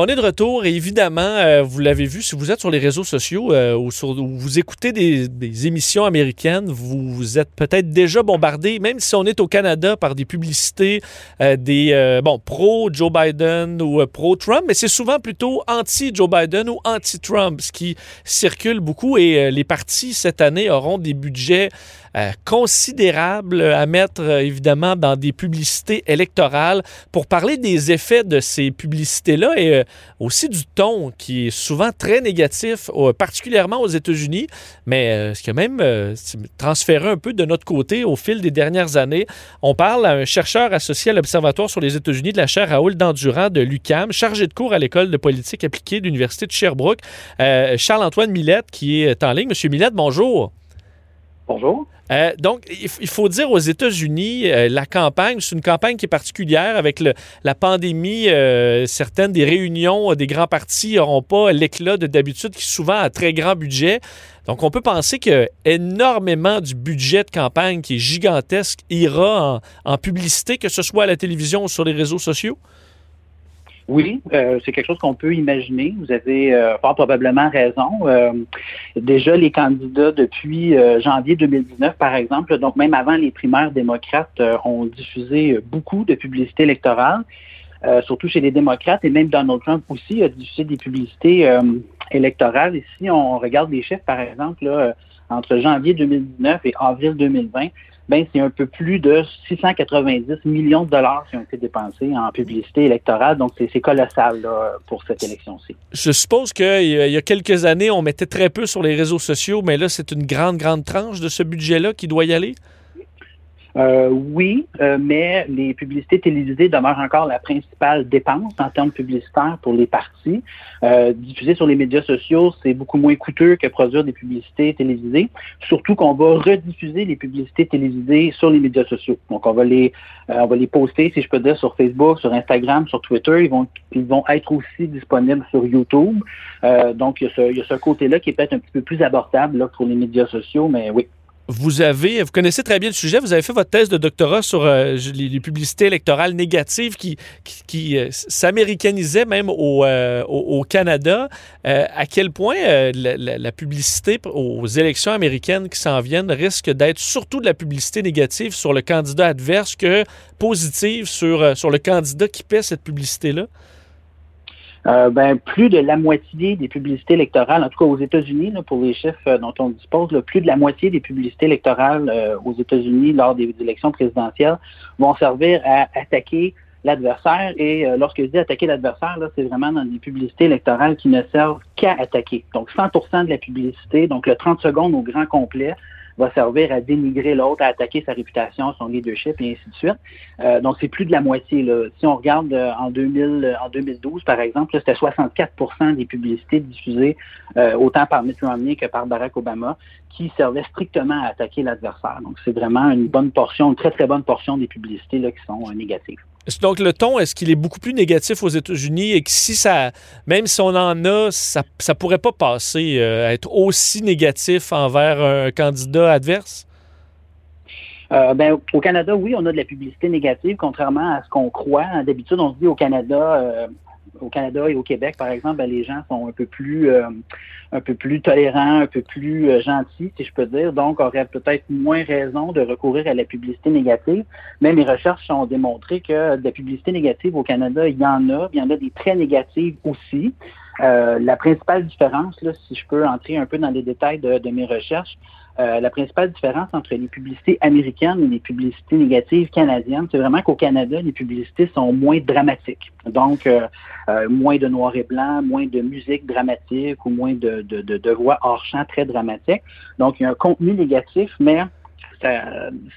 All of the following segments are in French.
on est de retour et évidemment, euh, vous l'avez vu, si vous êtes sur les réseaux sociaux euh, ou, sur, vous écoutez des, émissions américaines, vous, êtes peut-être déjà bombardé, même si on est au Canada, par des publicités euh, des bon pro-Joe Biden ou pro-Trump, mais c'est souvent plutôt anti-Joe Biden ou anti-Trump, ce qui circule beaucoup et les partis cette année auront des budgets considérables à mettre évidemment dans des publicités électorales pour parler des effets de ces publicités-là et euh, aussi du ton qui est souvent très négatif, particulièrement aux États-Unis, mais euh, ce qui a même euh, transféré un peu de notre côté au fil des dernières années. On parle à un chercheur associé à l'Observatoire sur les États-Unis de la chaire Raoul Dandurand de l'UCAM, chargé de cours à l'École de politique appliquée de l'Université de Sherbrooke, Charles-Antoine Millette, qui est en ligne. Monsieur Millette, bonjour. Bonjour. Euh, donc, il faut dire aux États-Unis, euh, la campagne, c'est une campagne qui est particulière avec la pandémie. Euh, certaines des réunions des grands partis n'auront pas l'éclat de d'habitude, qui souvent a très grand budget. Donc, on peut penser que énormément du budget de campagne qui est gigantesque ira en publicité, que ce soit à la télévision ou sur les réseaux sociaux? Oui, euh, c'est quelque chose qu'on peut imaginer. Vous avez euh, probablement raison. Euh, déjà, les candidats depuis janvier 2019, par exemple, donc même avant les primaires démocrates, ont diffusé beaucoup de publicités électorales, surtout chez les démocrates, et même Donald Trump aussi a diffusé des publicités électorales. Et si on regarde les chiffres, par exemple, entre janvier 2019 et avril 2020, ben, c'est un peu plus de 690 millions de dollars qui ont été dépensés en publicité électorale. Donc, c'est colossal pour cette élection-ci. Je suppose qu'il y a quelques années, on mettait très peu sur les réseaux sociaux, mais là, c'est une grande, grande tranche de ce budget-là qui doit y aller? Euh, oui, euh, mais les publicités télévisées demeurent encore la principale dépense en termes publicitaires pour les partis. Euh, diffuser sur les médias sociaux, c'est beaucoup moins coûteux que produire des publicités télévisées, surtout qu'on va rediffuser les publicités télévisées sur les médias sociaux. Donc, on va les, on va les poster, si je peux dire, sur Facebook, sur Instagram, sur Twitter. Ils vont, ils vont être aussi disponibles sur YouTube. donc, il y a ce, ce côté-là qui est peut-être un petit peu plus abordable là, pour les médias sociaux, mais oui vous avez, vous connaissez très bien le sujet, vous avez fait votre thèse de doctorat sur euh, les, publicités électorales négatives qui, euh, s'américanisaient même au, euh, Canada. à quel point la, la, publicité aux élections américaines qui s'en viennent risque d'être surtout de la publicité négative sur le candidat adverse que positive sur, sur le candidat qui paie cette publicité-là? Euh, ben, plus de la moitié des publicités électorales, en tout cas aux États-Unis, pour les chiffres euh, dont on dispose, plus de la moitié des publicités électorales euh, aux États-Unis lors des élections présidentielles vont servir à attaquer l'adversaire. Et lorsque je dis attaquer l'adversaire, c'est vraiment dans des publicités électorales qui ne servent qu'à attaquer. Donc 100% de la publicité, donc le 30 secondes au grand complet, va servir à dénigrer l'autre, à attaquer sa réputation, son leadership et ainsi de suite. Euh, donc, c'est plus de la moitié. Là. Si on regarde euh, en, 2000, euh, en 2012, par exemple, c'était 64% des publicités diffusées autant par Mitt Romney que par Barack Obama qui servaient strictement à attaquer l'adversaire. Donc, c'est vraiment une bonne portion, une très, très bonne portion des publicités là, qui sont négatives. Donc, le ton, est-ce qu'il est beaucoup plus négatif aux États-Unis et que si ça, même si on en a, ça ne pourrait pas passer, euh, être aussi négatif envers un candidat adverse? Euh, ben, au Canada, oui, on a de la publicité négative, contrairement à ce qu'on croit. D'habitude, on se dit au Canada, euh, au Canada et au Québec, par exemple, ben, les gens sont un peu plus euh, un peu plus tolérants, un peu plus euh, gentils, si je peux dire, donc auraient peut-être moins raison de recourir à la publicité négative. Mais mes recherches ont démontré que de la publicité négative au Canada, il y en a, il y en a des très négatives aussi. Euh, la principale différence, si je peux entrer un peu dans les détails de mes recherches, euh, la principale différence entre les publicités américaines et les publicités négatives canadiennes, c'est vraiment qu'au Canada, les publicités sont moins dramatiques. Donc, euh, euh, moins de noir et blanc, moins de musique dramatique ou moins de, de, de, de voix hors champ très dramatiques. Donc, il y a un contenu négatif, mais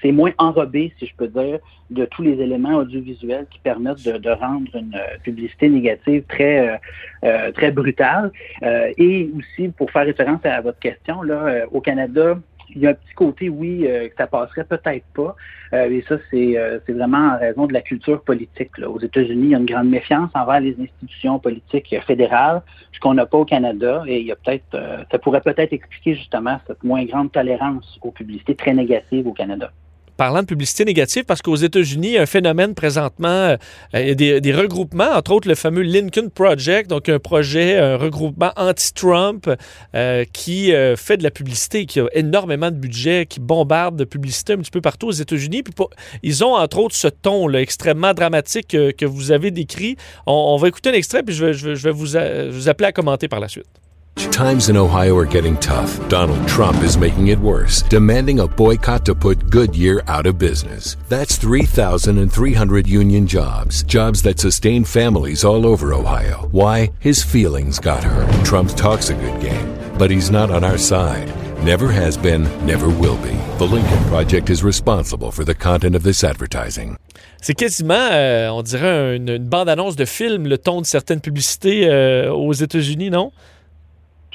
c'est moins enrobé, si je peux dire, de tous les éléments audiovisuels qui permettent de, rendre une publicité négative très euh, très brutale. Euh, et aussi, pour faire référence à votre question, là, euh, au Canada, il y a un petit côté, oui, que ça passerait peut-être pas. et ça, c'est vraiment en raison de la culture politique. Là. Aux États-Unis, il y a une grande méfiance envers les institutions politiques fédérales, ce qu'on n'a pas au Canada. Et il y a peut-être, ça pourrait peut-être expliquer justement cette moins grande tolérance aux publicités très négatives au Canada. Parlant de publicité négative, parce qu'aux États-Unis, il y a un phénomène présentement, il y a des, regroupements, entre autres le fameux Lincoln Project, donc un projet, un regroupement anti-Trump qui fait de la publicité, qui a énormément de budget, qui bombarde de publicité un petit peu partout aux États-Unis. Ils ont entre autres ce ton extrêmement dramatique que, vous avez décrit. On, va écouter un extrait, puis je vais, vous appeler à commenter par la suite. Times in Ohio are getting tough. Donald Trump is making it worse, demanding a boycott to put Goodyear out of business. That's 3,300 union jobs, jobs that sustain families all over Ohio. Why? His feelings got hurt. Trump talks a good game, but he's not on our side. Never has been, never will be. The Lincoln Project is responsible for the content of this advertising. C'est quasiment, euh, on dirait, une, une bande-annonce de film, le ton de certaines publicités euh, aux États-Unis, non?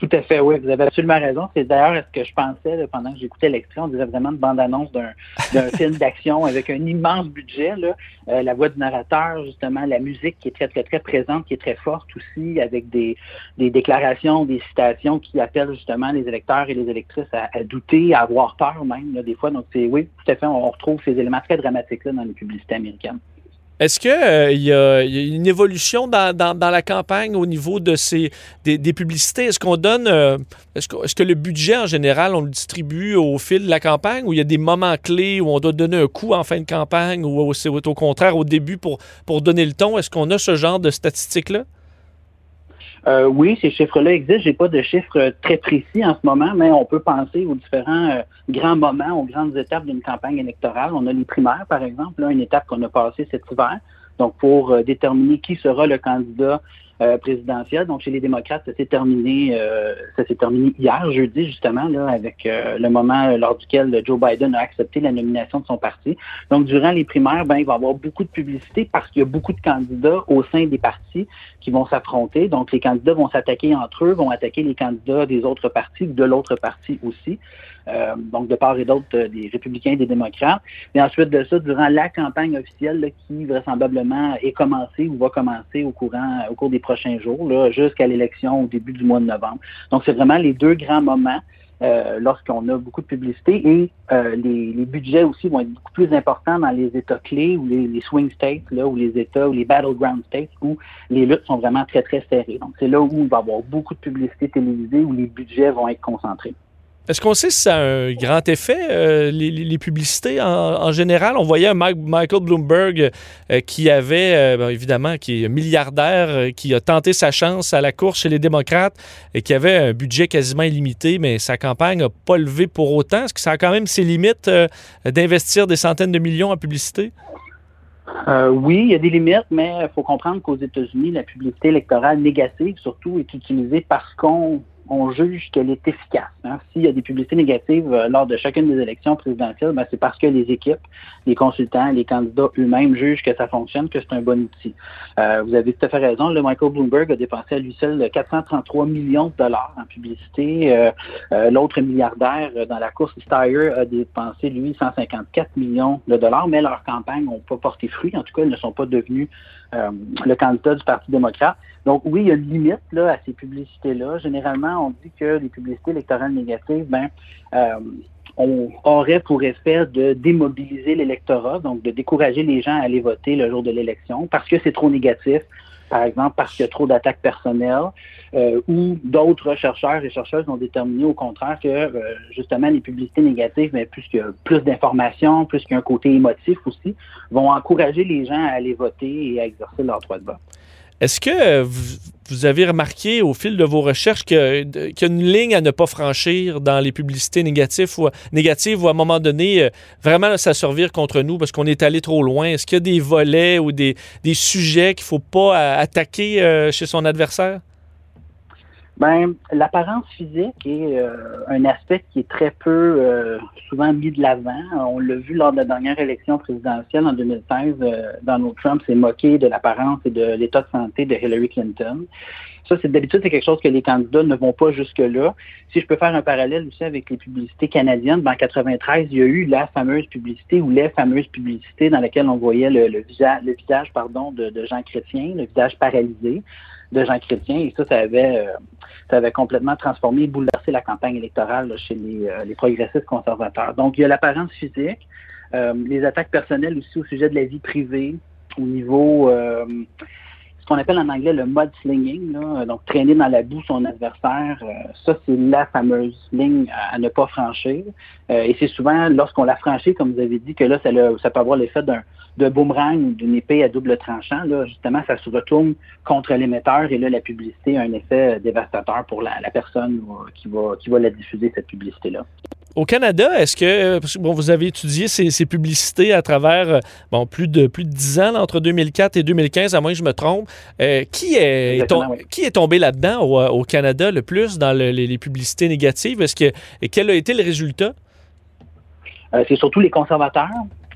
Tout à fait, oui, vous avez absolument raison. C'est d'ailleurs ce que je pensais là, pendant que j'écoutais l'extrait. On dirait vraiment une bande-annonce d'un, film d'action avec un immense budget. Là. Euh, la voix du narrateur, justement, la musique qui est très, très, très présente, qui est très forte aussi, avec des, des déclarations, des citations qui appellent justement les électeurs et les électrices à, à douter, à avoir peur même, là, des fois. Donc, c'est oui, tout à fait, on retrouve ces éléments très dramatiques là, dans les publicités américaines. Est-ce qu'il euh, y, a une évolution dans, la campagne au niveau de ces, des, publicités? Est-ce qu'on donne. Euh, est-ce, que, le budget en général, on le distribue au fil de la campagne ou il y a des moments clés où on doit donner un coup en fin de campagne ou au contraire au début pour, pour donner le ton? Est-ce qu'on a ce genre de statistiques-là? Euh, oui, ces chiffres-là existent. J'ai pas de chiffres très précis en ce moment, mais on peut penser aux différents euh, grands moments, aux grandes étapes d'une campagne électorale. On a les primaires, par exemple, là, une étape qu'on a passée cet hiver. Donc, pour euh, déterminer qui sera le candidat euh, présidentielle. Donc, chez les démocrates, ça s'est terminé, euh, ça s'est terminé hier, jeudi, justement, là, avec euh, le moment lors duquel Joe Biden a accepté la nomination de son parti. Donc, durant les primaires, ben, il va y avoir beaucoup de publicité parce qu'il y a beaucoup de candidats au sein des partis qui vont s'affronter. Donc, les candidats vont s'attaquer entre eux, vont attaquer les candidats des autres partis de l'autre parti aussi. Euh, donc de part et d'autre euh, des républicains et des démocrates. Et ensuite de ça, durant la campagne officielle là, qui vraisemblablement est commencée ou va commencer au courant au cours des prochains jours, jusqu'à l'élection au début du mois de novembre. Donc c'est vraiment les deux grands moments. Euh, lorsqu'on a beaucoup de publicité et euh, les, budgets aussi vont être beaucoup plus importants dans les États clés ou les, swing states, là, ou les États ou les battleground states où les luttes sont vraiment très, très serrées. Donc, c'est là où il va avoir beaucoup de publicité télévisée, où les budgets vont être concentrés. Est-ce qu'on sait si ça a un grand effet, euh, les, publicités en, général? On voyait Mike, Michael Bloomberg euh, qui avait, euh, ben, évidemment, qui est milliardaire, qui a tenté sa chance à la course chez les démocrates et qui avait un budget quasiment illimité, mais sa campagne n'a pas levé pour autant. Est-ce que ça a quand même ses limites d'investir des centaines de millions en publicité? Oui, il y a des limites, mais il faut comprendre qu'aux États-Unis, la publicité électorale négative, surtout, est utilisée parce qu'on on juge qu'elle est efficace. Hein. S'il y a des publicités négatives euh, lors de chacune des élections présidentielles, ben, c'est parce que les équipes, les consultants, les candidats eux-mêmes jugent que ça fonctionne, que c'est un bon outil. Euh, vous avez tout à fait raison. Le Michael Bloomberg a dépensé à lui seul 433 millions de dollars en publicité. Euh, euh L'autre milliardaire dans la course, Steyer, a dépensé, lui, 154 millions de dollars, mais leurs campagnes n'ont pas porté fruit. En tout cas, ils ne sont pas devenus euh, le candidat du Parti démocrate. Donc oui, il y a une limite à ces publicités-là. Généralement, on dit que les publicités électorales négatives, ben, euh, on aurait pour effet de démobiliser l'électorat, donc de décourager les gens à aller voter le jour de l'élection parce que c'est trop négatif, par exemple parce qu'il y a trop d'attaques personnelles, euh, ou d'autres chercheurs et chercheuses ont déterminé au contraire que euh, justement les publicités négatives, mais plus qu'il y a plus d'informations, plus qu'il y a un côté émotif aussi, vont encourager les gens à aller voter et à exercer leur droit de vote. Est-ce que vous, avez remarqué au fil de vos recherches qu'il y a une ligne à ne pas franchir dans les publicités négatives ou, négatives à un moment donné, euh, vraiment ça contre nous parce qu'on est allé trop loin? Est-ce qu'il y a des volets ou des, des sujets qu'il ne faut pas attaquer euh, chez son adversaire? Ben, l'apparence physique est euh, un aspect qui est très peu euh, souvent mis de l'avant. On l'a vu lors de la dernière élection présidentielle en 2016. Euh, Donald Trump s'est moqué de l'apparence et de l'état de santé de Hillary Clinton. Ça, c'est d'habitude, c'est quelque chose que les candidats ne vont pas jusque-là. Si je peux faire un parallèle aussi avec les publicités canadiennes, ben, en 93, il y a eu la fameuse publicité ou les fameuses publicités dans lesquelles on voyait le, visage, pardon, de Jean Chrétien, le visage paralysé de Jean Chrétien. Et ça, ça avait, euh, ça avait complètement transformé, bouleversé la campagne électorale chez les, euh, les, progressistes conservateurs. Donc, il y a l'apparence physique. les attaques personnelles aussi au sujet de la vie privée, au niveau ce qu'on appelle en anglais le mudslinging, là, donc traîner dans la boue son adversaire, ça c'est la fameuse ligne à, ne pas franchir. et c'est souvent lorsqu'on la franchit, comme vous avez dit, que là ça, ça peut avoir l'effet d'un de boomerang ou d'une épée à double tranchant, là, justement, ça se retourne contre l'émetteur et là, la publicité a un effet dévastateur pour la, personne qui va, qui va la diffuser, cette publicité-là. Au Canada, est-ce que, bon, vous avez étudié ces, publicités à travers bon, plus, de, plus de 10 ans, entre 2004 et 2015, à moins que je me trompe. Euh, qui, est, qui est tombé là-dedans au, Canada le plus dans les, publicités négatives? Est-ce que, et quel a été le résultat? Euh, c'est surtout les conservateurs.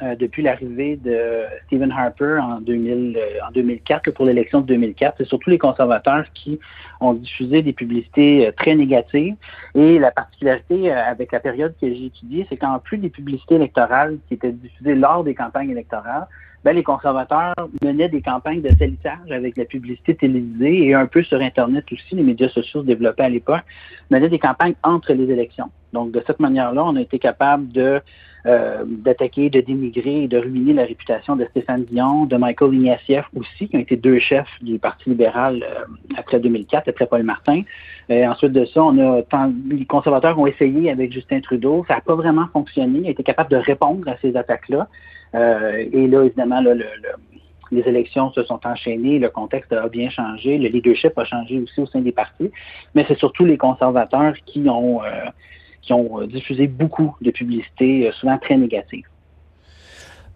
Euh, depuis l'arrivée de Stephen Harper en, 2000, euh, en 2004, pour l'élection de 2004. C'est surtout les conservateurs qui ont diffusé des publicités euh, très négatives. Et la particularité avec la période que j'ai étudiée, c'est qu'en plus des publicités électorales qui étaient diffusées lors des campagnes électorales, ben, les conservateurs menaient des campagnes de salissage avec la publicité télévisée et un peu sur Internet aussi, les médias sociaux se développaient à l'époque, menaient des campagnes entre les élections. Donc, de cette manière-là, on a été capable de euh, d'attaquer, de démigrer et de ruiner la réputation de Stéphane Dion, de Michael Ignatieff aussi, qui ont été deux chefs du Parti libéral euh, après 2004, après Paul Martin. Et ensuite de ça, on a les conservateurs ont essayé avec Justin Trudeau. Ça n'a pas vraiment fonctionné. Ils ont été capables de répondre à ces attaques-là. Euh, et là, évidemment, les élections se sont enchaînées, le contexte a bien changé, le leadership a changé aussi au sein des partis, mais c'est surtout les conservateurs qui ont qui ont euh, diffusé beaucoup de publicités, euh, souvent très négatives.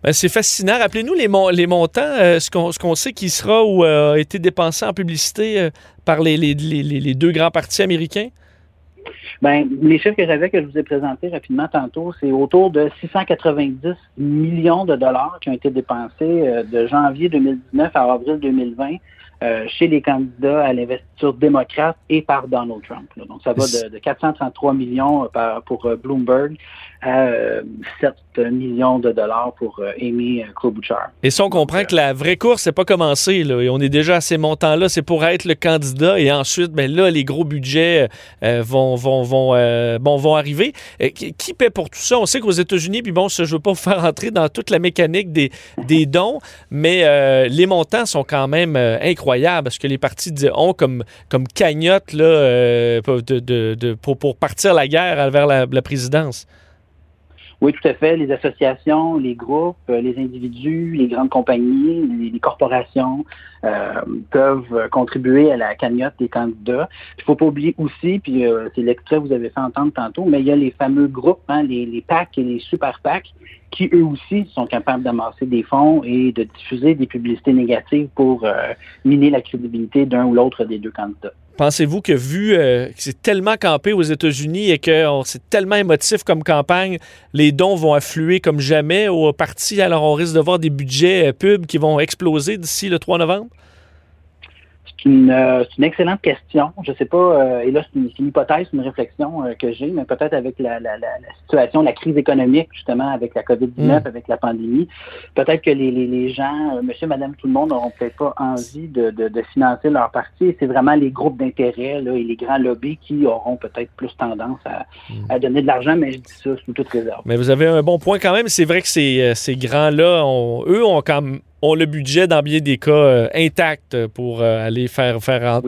Ben, c'est fascinant. Rappelez-nous les, les montants, euh, ce qu'on sait qui sera ou a été dépensé en publicité par les, les, deux grands partis américains? Ben, les chiffres que j'avais, que je vous ai présentés rapidement tantôt, c'est autour de 690 millions de dollars qui ont été dépensés de janvier 2019 à avril 2020 euh, chez les candidats à l'investiture démocrate et par Donald Trump. Donc, ça va de, 433 millions euh, pour euh, Bloomberg à 7 millions de dollars pour Amy Klobuchar. Et si on comprend que la vraie course n'est pas commencée, là, et on est déjà à ces montants-là, c'est pour être le candidat, et ensuite, ben là, les gros budgets vont, vont, vont, vont arriver. qui paie pour tout ça? On sait qu'aux États-Unis, puis bon, je ne veux pas vous faire entrer dans toute la mécanique des, des dons, mais les montants sont quand même incroyables parce que les partis ont comme, comme cagnotte là, euh, de, pour, partir la guerre vers la, présidence. Oui, tout à fait. Les associations, les groupes, euh, les individus, les grandes compagnies, les, corporations euh, peuvent contribuer à la cagnotte des candidats. Il faut pas oublier aussi, puis c'est l'extrait que vous avez fait entendre tantôt, mais il y a les fameux groupes, hein, les, les PAC et les super PAC, qui eux aussi sont capables d'amasser des fonds et de diffuser des publicités négatives pour euh, miner la crédibilité d'un ou l'autre des deux candidats. Pensez-vous que vu euh, que c'est tellement campé aux États-Unis et que c'est tellement émotif comme campagne, les dons vont affluer comme jamais au parti, alors on risque de voir des budgets euh, pubs qui vont exploser d'ici le 3 novembre? Euh, c'est une, excellente question. Je ne sais pas, euh, et là, c'est une, hypothèse, une réflexion euh, que j'ai, mais peut-être avec la, situation, la crise économique, justement, avec la COVID-19, mm. avec la pandémie, peut-être que les, gens, monsieur, madame, tout le monde n'auront peut-être pas envie de, financer leur parti. C'est vraiment les groupes d'intérêt et les grands lobbies qui auront peut-être plus tendance mm. à, donner de l'argent, mais je dis ça sous toute réserve. Mais vous avez un bon point quand même. C'est vrai que ces, ces grands-là, eux, ont quand même ont le budget dans bien des cas euh, intact pour euh, aller faire, faire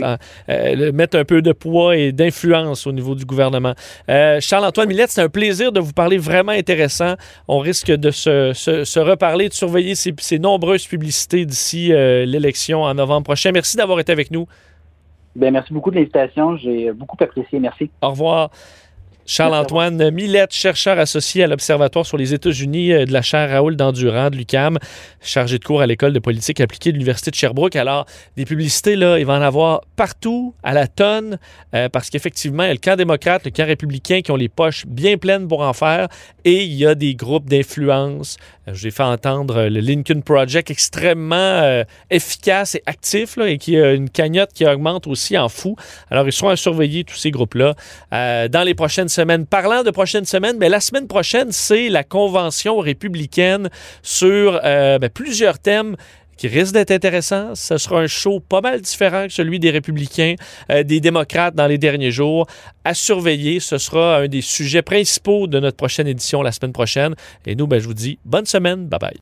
euh, mettre un peu de poids et d'influence au niveau du gouvernement. Charles-Antoine Millette, c'est un plaisir de vous parler vraiment intéressant. On risque de se, se, reparler, de surveiller ces, ces nombreuses publicités d'ici l'élection en novembre prochain. Merci d'avoir été avec nous. Bien, merci beaucoup de l'invitation. J'ai beaucoup apprécié. Merci. Au revoir. Charles-Antoine Millette, chercheur associé à l'Observatoire sur les États-Unis euh, de la chaire Raoul Dandurand de l'UCAM, chargé de cours à l'École de politique appliquée de l'Université de Sherbrooke. Alors, des publicités, là, il va en avoir partout, à la tonne, euh, parce qu'effectivement, il y a le camp démocrate, le camp républicain qui ont les poches bien pleines pour en faire, et il y a des groupes d'influence. Euh, J'ai fait entendre le Lincoln Project extrêmement efficace et actif, là, et qui a une cagnotte qui augmente aussi en fou. Alors, ils seront à surveiller tous ces groupes-là dans les prochaines semaine. Parlant de prochaine semaine, mais la semaine prochaine, c'est la convention républicaine sur euh, ben, plusieurs thèmes qui risque d'être intéressant. Ce sera un show pas mal différent que celui des républicains, euh, des démocrates dans les derniers jours. À surveiller, ce sera un des sujets principaux de notre prochaine édition la semaine prochaine. Et nous, ben, je vous dis bonne semaine. Bye bye.